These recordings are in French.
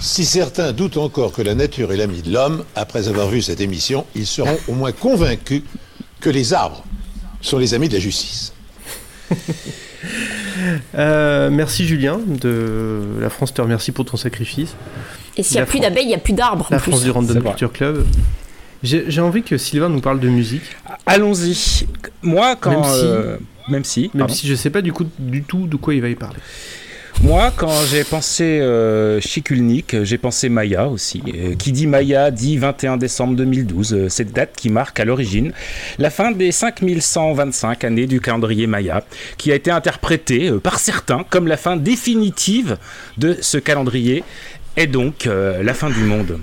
Si certains doutent encore que la nature est l'ami de l'homme, après avoir vu cette émission, ils seront au moins convaincus que les arbres sont les amis de la justice. Euh, merci Julien de la France te remercie pour ton sacrifice. Et s'il n'y a La plus d'abeilles, il n'y a plus d'arbres. La plus. France du Random. Culture Club. J'ai envie que Sylvain nous parle de musique, Allons-y. Moi, quand. Même si- euh, même si. même si je sais pas du coup du tout de quoi il va y parler. Moi, quand j'ai pensé euh, Chikulnik, j'ai pensé Maya aussi. Euh, qui dit Maya dit 21 décembre 2012, euh, cette date qui marque à l'origine la fin des 5125 années du calendrier Maya, qui a été interprétée euh, par certains comme la fin définitive de ce calendrier et donc la fin du monde.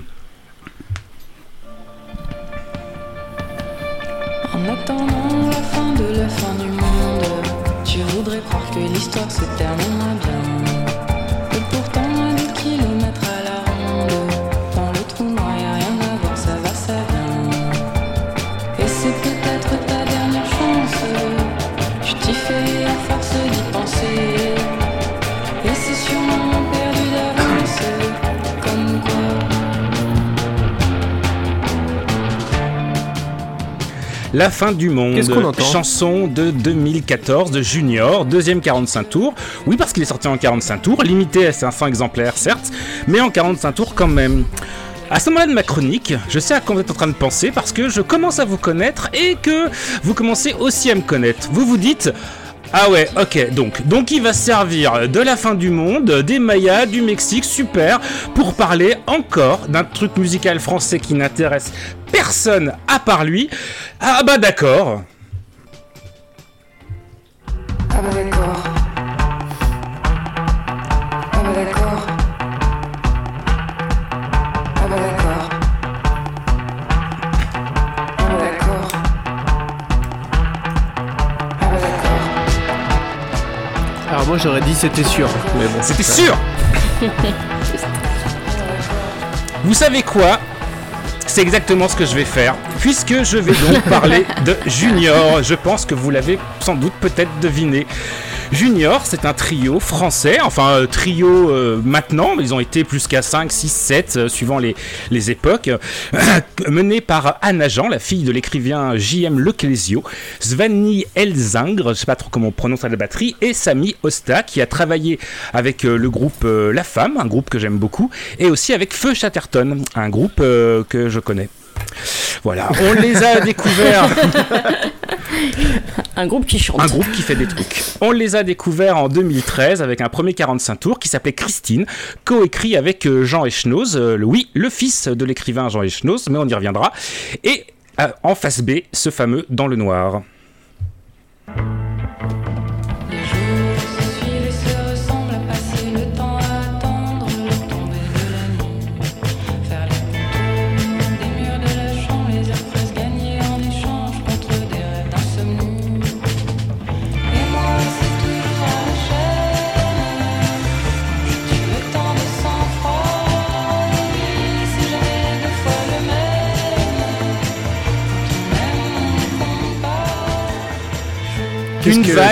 En attendant la fin de la fin du monde, tu voudrais croire que l'histoire se. La fin du monde, Qu'est-ce qu'on entend chanson de 2014 de Junior, deuxième 45 tours. Oui, parce qu'il est sorti en 45 tours, limité à 500 exemplaires, certes, mais en 45 tours quand même. À ce moment-là de ma chronique, je sais à quoi vous êtes en train de penser parce que je commence à vous connaître et que vous commencez aussi à me connaître. Vous vous dites. Ah ouais, ok, donc, donc il va se servir de la fin du monde, des Mayas, du Mexique, super, pour parler encore d'un truc musical français qui n'intéresse personne à part lui. Ah bah d'accord. Ah bah d'accord. Ah bah d'accord. Ah bah d'accord. Ah bah d'accord. Ah bah d'accord. Alors moi j'aurais dit c'était sûr, mais bon. C'était sûr Vous savez quoi? C'est exactement ce que je vais faire, puisque je vais donc parler de Junior. Je pense que vous l'avez sans doute peut-être deviné. Junior, c'est un trio français, enfin euh, trio euh, maintenant, mais ils ont été plus qu'à 5, 6, 7, euh, suivant les, les époques, mené par Anna Jean, la fille de l'écrivain J.M. Leclésio, Svani Elzingre, je sais pas trop comment on prononce la batterie, et Sami Osta, qui a travaillé avec euh, le groupe euh, La Femme, un groupe que j'aime beaucoup, et aussi avec Feu Chatterton, un groupe euh, que je connais. Voilà, on les a découverts. Un groupe qui chante. Un groupe qui fait des trucs. On les a découverts en 2013 avec un premier 45 tours qui s'appelait Christine, coécrit avec euh, Jean Echnoz, euh, oui, le fils de l'écrivain Jean Echnoz, mais on y reviendra. Et euh, en face B, ce fameux Dans le noir.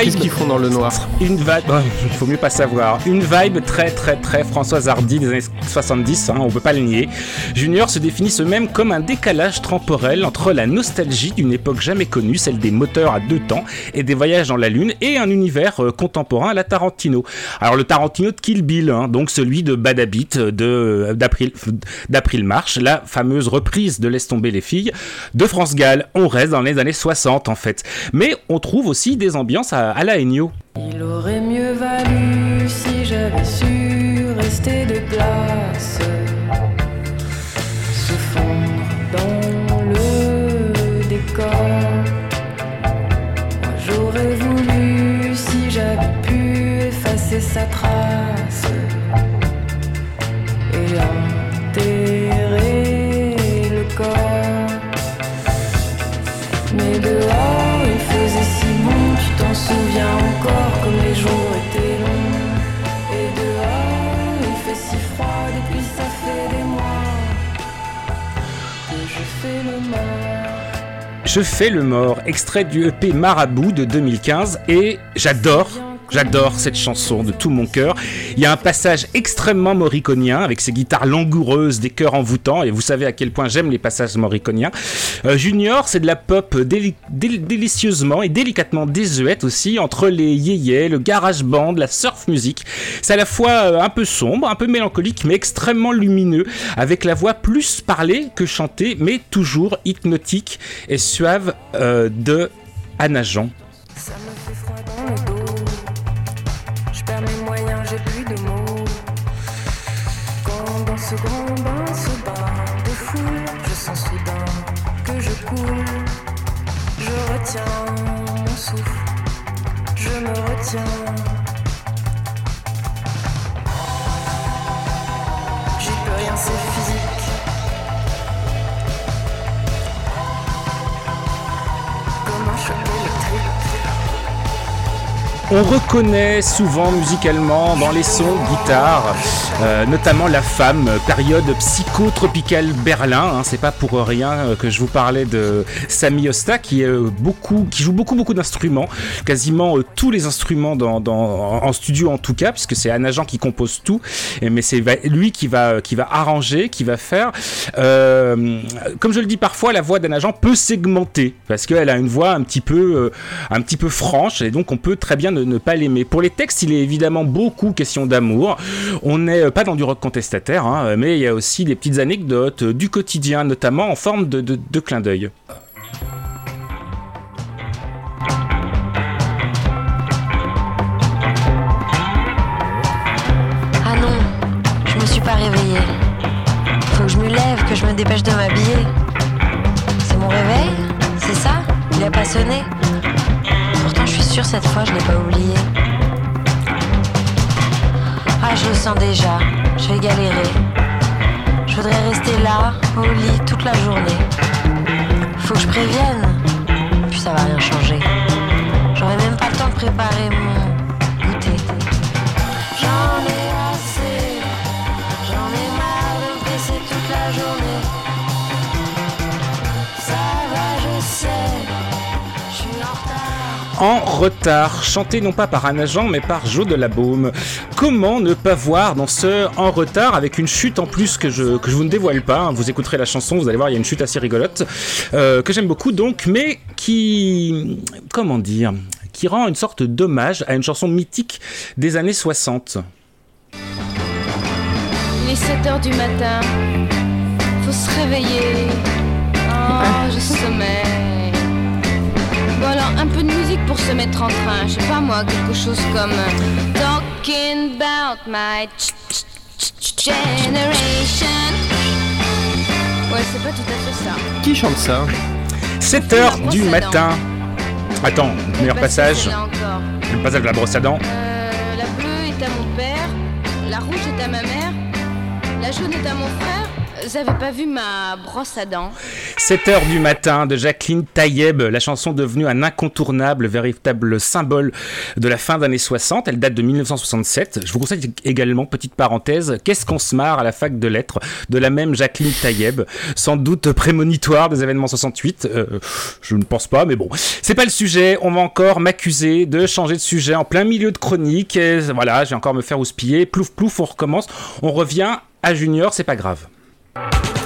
Qu'est-ce qu'ils font dans le noir Une vibe, il faut mieux pas savoir. Une vibe très très très Françoise Hardy des années 70, hein, on peut pas le nier. Junior se définit ce même comme un décalage temporel entre la nostalgie d'une époque jamais connue, celle des moteurs à deux temps et des voyages dans la lune, et un univers euh, contemporain à la Tarantino. Alors le Tarantino de Kill Bill, hein, donc celui de Bad Habit, de d'April d'April March, la fameuse reprise de Laisse tomber les filles de France Gall. On reste dans les années 60 en fait, mais on trouve aussi des ambiances à, à la Ennio. Il aurait mieux valu si j'avais su rester de glace, se fondre dans le décor. J'aurais voulu si j'avais pu effacer sa trace Je fais le mort, extrait du EP Marabout de 2015 et j'adore J'adore cette chanson de tout mon cœur. Il y a un passage extrêmement morriconien avec ses guitares langoureuses, des chœurs envoûtants, et vous savez à quel point j'aime les passages morriconiens. Euh, Junior, c'est de la pop déli- déli- délicieusement et délicatement désuète aussi, entre les yéyés, le garage band, la surf music. C'est à la fois euh, un peu sombre, un peu mélancolique, mais extrêmement lumineux, avec la voix plus parlée que chantée, mais toujours hypnotique et suave euh, de Anna Jean. On reconnaît souvent musicalement dans les sons guitare, euh, notamment La Femme, période psychotropicale Berlin. hein. c'est pas pour rien euh, que je vous parlais de Sami Osta qui, euh, joue beaucoup beaucoup d'instruments, quasiment euh, tous les instruments dans, en studio en tout cas, puisque c'est un agent qui compose tout, mais c'est lui qui va, arranger, qui va faire. Euh, comme je le dis parfois, la voix d'un agent peut segmenter parce qu'elle a une voix un petit peu, euh, un petit peu franche et donc on peut très bien ne, ne pas l'aimer. Pour les textes, il est évidemment beaucoup question d'amour. On n'est euh, pas dans du rock contestataire, hein, mais il y a aussi des petites anecdotes du quotidien, notamment en forme de, de, de clin d'œil. Ah non, je me suis pas réveillée. Faut que je me lève, que je me dépêche de m'habiller. C'est mon réveil C'est ça? Il a pas sonné? Sûre cette fois, je l'ai pas oublié. Ah, je le sens déjà, je vais galérer. Je voudrais rester là, au lit, toute la journée. Faut que je prévienne, puis ça va rien changer. J'aurai même pas le temps de préparer mon En retard, chanté non pas par un agent mais par Joe de la Baume. Comment ne pas voir dans ce En retard avec une chute en plus que je, que vous ne dévoile pas, hein. vous écouterez la chanson, vous allez voir, il y a une chute assez rigolote, euh, que j'aime beaucoup donc, mais qui, comment dire, qui rend une sorte d'hommage à une chanson mythique des années 60. Il est 7 heures du matin. Faut se réveiller. Oh, je sommeille. Alors, un peu de musique pour se mettre en train. Je sais pas moi, quelque chose comme euh, Talking about my ch- ch- ch- generation. Ouais, c'est pas tout à fait ça. Qui chante ça? 7 heures La brosse du matin. Attends, meilleur passage, le passage de la brosse à dents. Euh, la bleue est à mon père, la rouge est à ma mère, la jaune est à mon frère. Vous avez pas vu ma brosse à dents 7 heures du matin de Jacqueline Taïeb, la chanson devenue un incontournable, véritable symbole de la fin d'année 60. Elle date de 1967. Je vous conseille également, petite parenthèse, Qu'est-ce qu'on se marre à la fac de lettres de la même Jacqueline Taïeb, sans doute prémonitoire des événements 68. Euh, je ne pense pas, mais bon, c'est pas le sujet. On va encore m'accuser de changer de sujet en plein milieu de chronique. Et voilà, je vais encore me faire houspiller. Plouf plouf, on recommence. On revient à Junior, c'est pas grave. Ça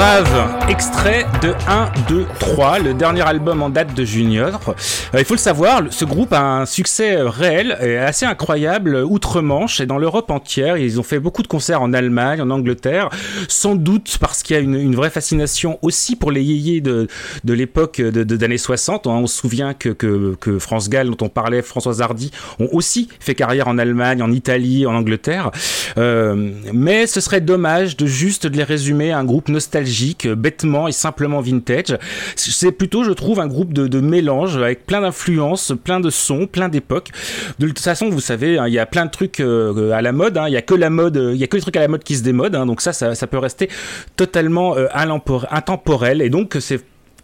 Grave, extrait de 1, 2, 3, le dernier album en date de Junior. Euh, il faut le savoir, ce groupe a un succès euh, réel et assez incroyable euh, outre-Manche et dans l'Europe entière. Ils ont fait beaucoup de concerts en Allemagne, en Angleterre, sans doute parce qu'il y a une, vraie fascination aussi pour les yéyés de, de l'époque de, d'années 60. On se souvient que, que, France Gall, dont on parlait, Françoise Hardy, ont aussi fait carrière en Allemagne, en Italie, en Angleterre. Mais ce serait dommage de juste de les résumer à un groupe nostalgique bêtement et simplement vintage. C'est plutôt, je trouve, un groupe de, mélange avec plein d'influences, plein de sons, plein d'époques. De toute façon, vous savez, hein, il y a plein de trucs euh, à la mode. hein. Il y a que la mode, euh, il y a que les trucs à la mode qui se démodent. hein. donc ça, ça, peut rester totalement euh, intemporel. Et donc c'est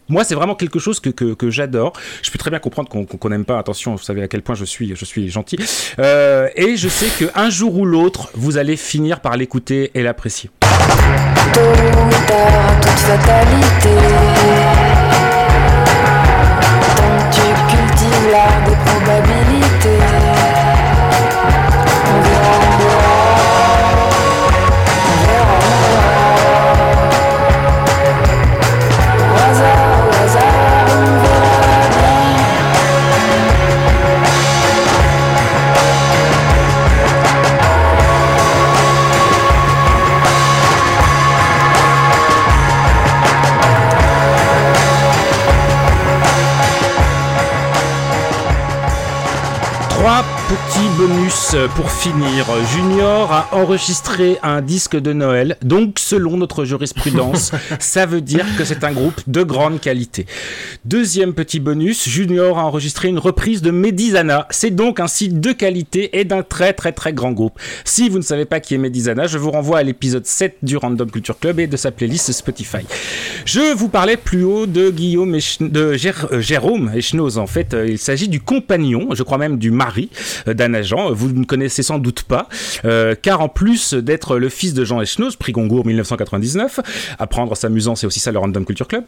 moi, c'est vraiment quelque chose que, que, que j'adore. Je peux très bien comprendre qu'on n'aime pas. Attention, vous savez à quel point je suis, je suis gentil. Euh, et je sais qu'un jour ou l'autre, vous allez finir par l'écouter et l'apprécier. Tu cultives l'art. Bonus pour finir. Junior a enregistré un disque de Noël, donc selon notre jurisprudence, ça veut dire que c'est un groupe de grande qualité. Deuxième petit bonus, Junior a enregistré une reprise de Medizana. C'est donc un site de qualité et d'un très très très grand groupe. Si vous ne savez pas qui est Medizana, je vous renvoie à l'épisode 7 du Random Culture Club et de sa playlist Spotify. Je vous parlais plus haut de Guillaume Ech- de Gér- euh, Jérôme Echnoz. En fait, euh, il s'agit du compagnon, je crois même du mari euh, d'un agent. Vous ne connaissez sans doute pas, euh, car en plus d'être le fils de Jean Echnoz, prix Goncourt 1999, apprendre s'amusant, c'est aussi ça le Random Culture Club.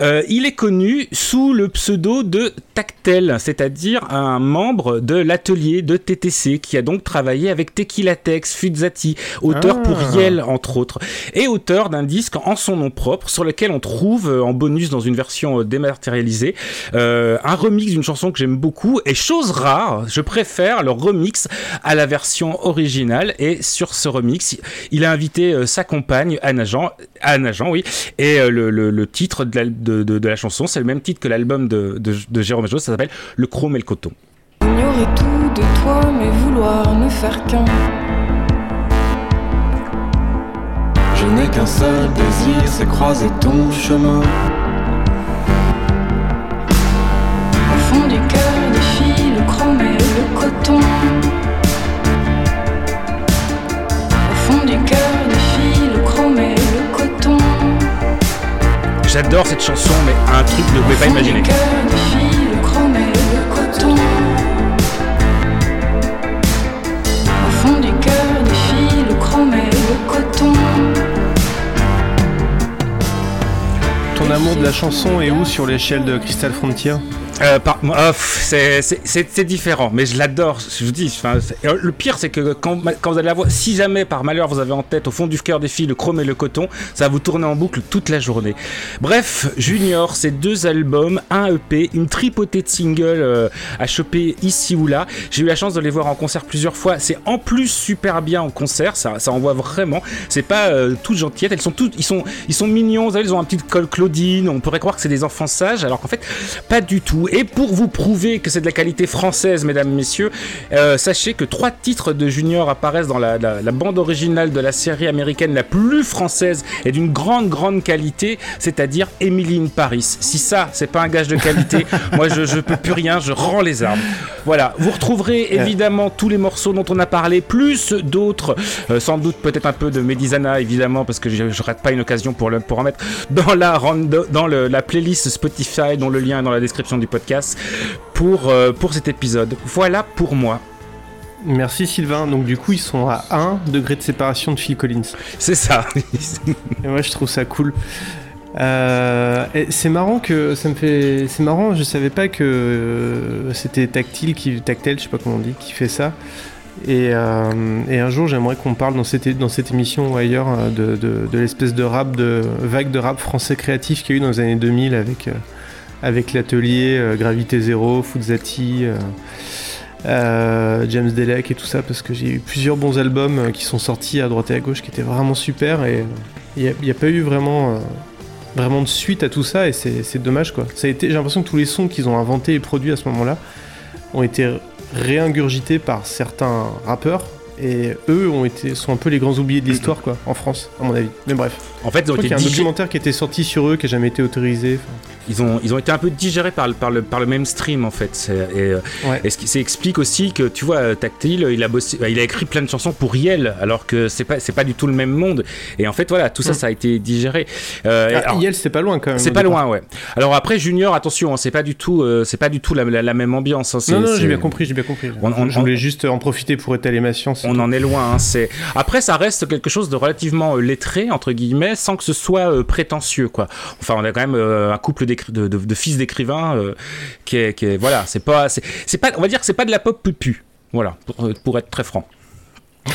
euh, il est connu sous le pseudo de Tactel, c'est-à-dire un membre de l'atelier de TTC qui a donc travaillé avec Tequila Tex, Fuzzati, auteur Ah. pour Yel entre autres, et auteur d'un disque en son nom propre sur lequel on trouve euh, en bonus dans une version dématérialisée euh, un remix d'une chanson que j'aime beaucoup et chose rare, je préfère le remix à la version originale et sur ce remix, il a invité euh, sa compagne Anna Jean, Anna Jean oui, et euh, le, titre de la, chanson, c'est le même titre que l'album de, de, Jérôme Jos, ça s'appelle Le Chrome et le Coton. Ignorer tout de toi, mais vouloir ne faire qu'un. Je n'ai qu'un seul désir, c'est croiser ton chemin. J'adore cette chanson, mais un truc que vous ne pouvez pas Au fond imaginer. du cœur défile le chrome et le coton. Au fond du cœur défile le chrome et le coton. Ton amour de la chanson est où sur l'échelle de Crystal Frontier? Euh, pff, c'est- différent, mais je l'adore. Je vous dis, euh, le pire, c'est que quand, vous allez la si jamais par malheur vous avez en tête au fond du cœur des filles le chrome et le coton, ça va vous tourner en boucle toute la journée. Bref, Junior, c'est deux albums, un EP, une tripotée de singles euh, à choper ici ou là. J'ai eu la chance de les voir en concert plusieurs fois. C'est en plus super bien en concert, ça, ça envoie vraiment. C'est pas euh, toutes gentillettes, elles sont toutes, ils sont, ils sont mignons. Ils ont un petit col Claudine. On pourrait croire que c'est des enfants sages, alors qu'en fait, pas du tout. Et pour vous prouver que c'est de la qualité française, mesdames, messieurs, euh, sachez que trois titres de Junior apparaissent dans la, la- la bande originale de la série américaine la plus française et d'une grande, grande qualité, c'est-à-dire Emily in Paris. Si ça, c'est pas un gage de qualité, moi je, je peux plus rien, je rends les armes. Voilà, vous retrouverez évidemment tous les morceaux dont on a parlé, plus d'autres, euh, sans doute peut-être un peu de Medizana évidemment, parce que je, je rate pas une occasion pour, le, pour en mettre dans la, dans le- la playlist Spotify, dont le lien est dans la description du podcast, pour, euh, pour cet épisode. Voilà pour moi. Merci Sylvain. Donc du coup, ils sont à 1 degré de séparation de Phil Collins. C'est ça. Et moi, je trouve ça cool. Euh, c'est marrant que ça me fait. C'est marrant. Je savais pas que euh, c'était Tactile qui Tactile, je sais pas comment on dit, qui fait ça. Et, euh, et un jour, j'aimerais qu'on parle dans cette, dans cette émission ou ailleurs de, de, de l'espèce de rap, de vague de rap français créatif qu'il y a eu dans les années 2000 avec, avec l'atelier euh, Gravité Zéro, Fuzzati, euh, euh, James Delec et tout ça, parce que j'ai eu plusieurs bons albums qui sont sortis à droite et à gauche qui étaient vraiment super et il n'y a, pas eu vraiment, vraiment de suite à tout ça et c'est c'est dommage quoi. Ça a été, j'ai l'impression que tous les sons qu'ils ont inventés et produits à ce moment-là ont été réingurgités par certains rappeurs et eux ont été, sont un peu les grands oubliés de l'histoire, quoi, en France, à mon avis. Mais bref. En fait, ils ont été qu'il y a un documentaire qui était sorti sur eux, qui a jamais été autorisé. Ils ont, ils ont été un peu digérés par le, par le, par le mainstream en fait. Et, euh, Ouais. et ce qui aussi que tu vois, euh, Tactile, il a bossé, bah, il a écrit plein de chansons pour Riel, alors que c'est pas, pas du tout le même monde. Et en fait, voilà, tout ça, Mm. ça a été digéré. Euh, et Ah, Yel, c'est pas loin quand même. c'est pas départ. loin, ouais. Alors après, Junior, attention, hein, c'est pas du tout, euh, c'est pas du tout la, la- la même ambiance. hein, Non, non, j'ai bien compris, j'ai bien compris. On- on- je voulais juste en profiter pour étaler ma science. On en est loin. hein, c'est après ça reste quelque chose de relativement euh, lettré entre guillemets, sans que ce soit euh, prétentieux quoi. Enfin, on a quand même euh, un couple de, de- fils d'écrivains qui, voilà, c'est pas, c'est pas, on va dire que c'est pas de la pop pupu. Voilà, pour, être très franc.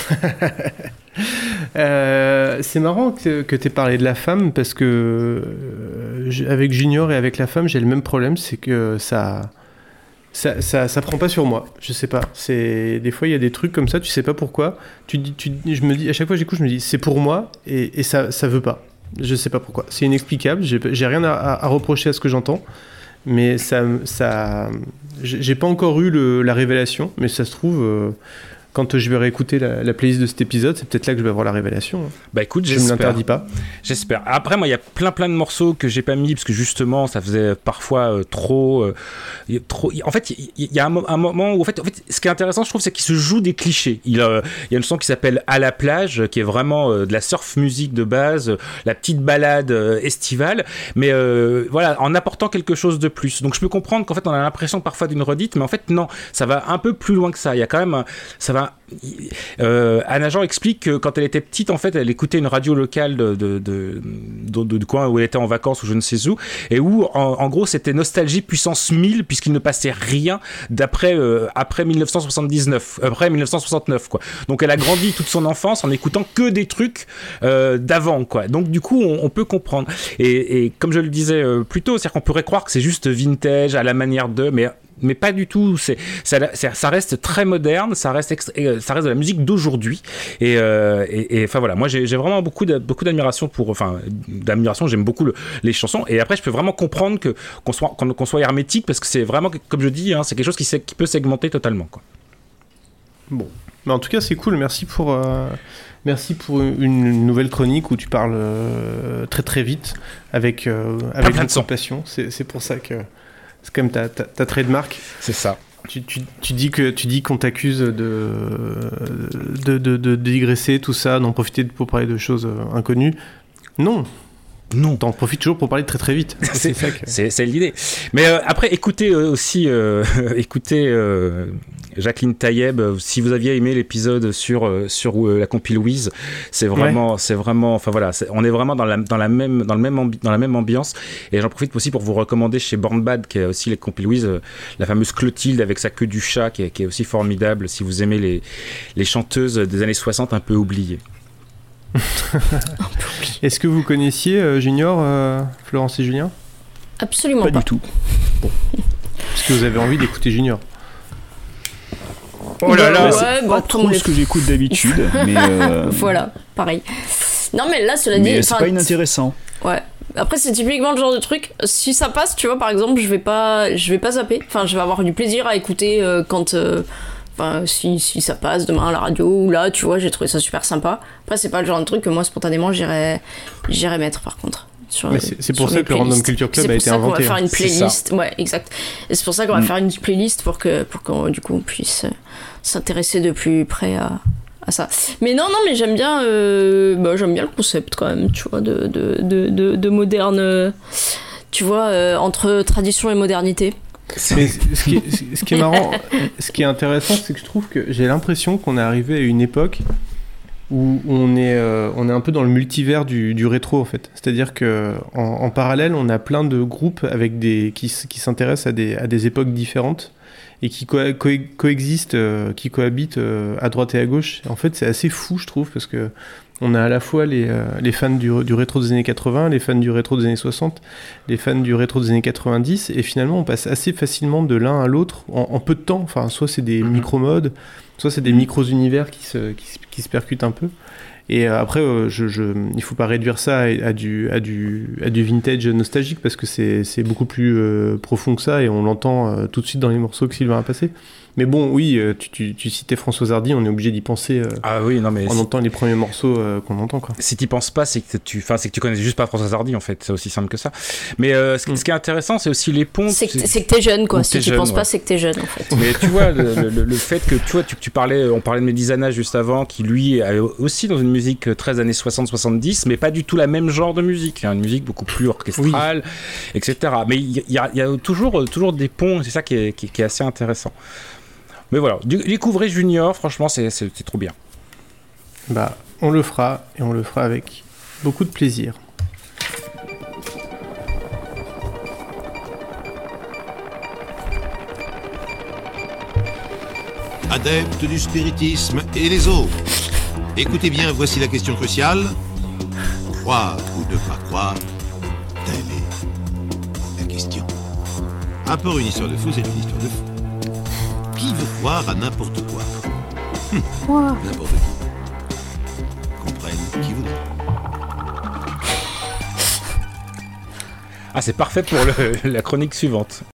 C'est marrant que, tu aies parlé de la femme parce que avec Junior et avec la femme, j'ai le même problème, c'est que ça, ça, ça, ça prend pas sur moi. Je sais pas. C'est des fois il y a des trucs comme ça, tu sais pas pourquoi. Tu tu, je me dis à chaque fois j'écoute, je me dis c'est pour moi et, et ça, ça veut pas. Je sais pas pourquoi. C'est inexplicable. J'ai rien à, reprocher à ce que j'entends, mais ça, ça, j'ai pas encore eu le- la révélation, mais ça se trouve. euh, quand je vais réécouter la, la playlist de cet épisode, c'est peut-être là que je vais avoir la révélation. hein. Bah écoute, Je ne l'interdis pas. J'espère. Après, moi, il y a plein plein de morceaux que j'ai pas mis parce que justement, ça faisait parfois euh, trop, euh, trop. En fait, il y, a un, mo- un moment où, en fait, en fait, ce qui est intéressant, je trouve, c'est qu'il se joue des clichés. Il, euh, y a une chanson qui s'appelle À la plage, qui est vraiment de la surf musique de base, la petite balade estivale, mais voilà, en apportant quelque chose de plus. Donc, je peux comprendre qu'en fait, on a l'impression parfois d'une redite, mais en fait, non, ça va un peu plus loin que ça. Il y a quand même, ça va. Euh, Anna Jean explique que quand elle était petite, en fait, elle écoutait une radio locale de, de, de, coin où elle était en vacances ou je ne sais où, et où, en, gros, c'était nostalgie puissance 1000, puisqu'il ne passait rien d'après euh, après 1979, après 1969, quoi. Donc, elle a grandi toute son enfance en écoutant que des trucs euh, d'avant, quoi. Donc, du coup, on, peut comprendre. Et, et comme je le disais euh, plus tôt, c'est-à-dire qu'on pourrait croire que c'est juste vintage à la manière de, mais mais pas du tout. C'est ça, reste très moderne, ça reste euh, ça reste de la musique d'aujourd'hui. Et, euh, et, enfin voilà, moi j'ai vraiment beaucoup de, beaucoup d'admiration pour, enfin d'admiration. J'aime beaucoup le- les chansons. Et après, je peux vraiment comprendre que qu'on soit qu'on soit hermétique parce que c'est vraiment comme je dis, hein, c'est quelque chose qui, peut segmenter totalement. Quoi. Bon. Mais en tout cas, c'est cool. Merci pour, euh, merci pour une nouvelle chronique où tu parles euh, très très vite avec, euh, avec de passion. C'est c'est pour ça que c'est même ta, ta, ta trademark. C'est ça. Tu, tu, tu dis que tu dis qu'on t'accuse de de, de, de digresser tout ça, d'en profiter pour parler de choses euh, inconnues. Non, Non. t'en profites toujours pour parler très très vite. C'est- que. L'idée. Mais euh, après, écoutez euh, aussi, euh, écoutez Jacqueline Taïeb. euh, Si vous aviez aimé l'épisode sur euh, sur euh, la compile Louise, c'est vraiment, c'est vraiment, enfin voilà, on est vraiment dans la dans la même dans le même dans la même ambiance. Et j'en profite aussi pour vous recommander chez Born Bad, qui est aussi les compil Louise, la fameuse Clotilde avec sa queue du chat, qui est, qui est aussi formidable. Si vous aimez les les chanteuses des années 60 un peu oubliées. Est-ce que vous connaissiez euh, Junior, euh, Florence et Julien? Absolument Pas pas. du tout. Est-ce que vous avez envie d'écouter Junior? Oh là là, Ouais, c'est bah, pas trop les- ce que j'écoute d'habitude, mais, euh, Voilà, pareil. Non, mais là, cela dit. mais c'est pas inintéressant. Ouais. Après, c'est typiquement le genre de truc. Si ça passe, tu vois, par exemple, je vais pas, je vais pas zapper. Enfin, je vais avoir du plaisir à écouter euh, quand. euh, Enfin, si, si ça passe demain à la radio ou là, tu vois, j'ai trouvé ça super sympa. Après, c'est pas le genre de truc que moi, spontanément, j'irais j'irais mettre par contre. C'est- c'est pour sur ça que le Random. Culture Club C'est a pour été ça qu'on inventé, va faire hein. une C'est playlist. Ouais, exact. Et c'est pour ça qu'on va Mm. faire une playlist pour que, pour qu'on, du coup, on puisse euh, s'intéresser de plus près à, à ça. Mais non, non, mais j'aime bien, euh, bah, j'aime bien le concept quand même, tu vois, de, de, de, de, de moderne, euh, tu vois, euh, entre tradition et modernité. Mais ce qui, est, ce qui est marrant, ce qui est intéressant, c'est que je trouve que j'ai l'impression qu'on est arrivé à une époque où on est, euh, on un peu dans le multivers du, rétro en fait. C'est-à-dire que en, parallèle, on a plein de groupes avec des qui, qui s'intéressent à des, à des époques différentes et qui co- co- coexistent, euh, qui cohabitent euh, à droite et à gauche. En fait, c'est assez fou, je trouve, parce que on a à la fois les, euh, les fans du, du rétro des années 80, les fans du rétro des années 60, les fans du rétro des années 90, et finalement on passe assez facilement de l'un à l'autre en, en peu de temps. Enfin, soit c'est des micro-modes, soit c'est des micro-univers qui se, qui, se- qui se percutent un peu. Et euh, après, euh, je, je, il faut pas réduire ça à, à du, à, du, à du vintage nostalgique parce que c'est c'est beaucoup plus euh, profond que ça et on l'entend euh, tout de suite dans les morceaux que Sylvain a passé. Mais bon, oui, tu, tu, tu citais Françoise Hardy, on est obligé d'y penser euh, Ah oui, non mais en entendant les premiers morceaux euh, qu'on entend. Quoi. si t'y penses pas, c'est que tu, enfin, c'est que tu connais juste pas François Hardy en fait. C'est aussi simple que ça. Mais euh, ce, Mm. ce qui est intéressant, c'est aussi les ponts. C'est que que t'es jeune, quoi. Si tu penses ouais. pas, c'est que t'es jeune, en fait. Mais tu vois, le, le- le fait que tu vois, tu, tu parlais, on parlait de Medizana juste avant, qui lui est aussi dans une musique euh, très années 60-70, mais pas du tout la même genre de musique. Une musique beaucoup plus orchestrale, etc. Mais il y, a- il y a toujours, euh, toujours des ponts, c'est ça qui est, qui- qui est assez intéressant. Mais voilà, du- découvrez Junior, franchement, c'est trop bien. Bah, on le fera et on le fera avec beaucoup de plaisir. Adeptes du spiritisme et les autres. Écoutez bien, voici la question cruciale. Croire ou ne pas croire, telle est la question. Un peu une histoire de fou, c'est une histoire de fou. Qui veut croire à n'importe quoi? Hum, N'importe qui. Comprenne qui voudra. Ah, c'est parfait pour le- la chronique suivante.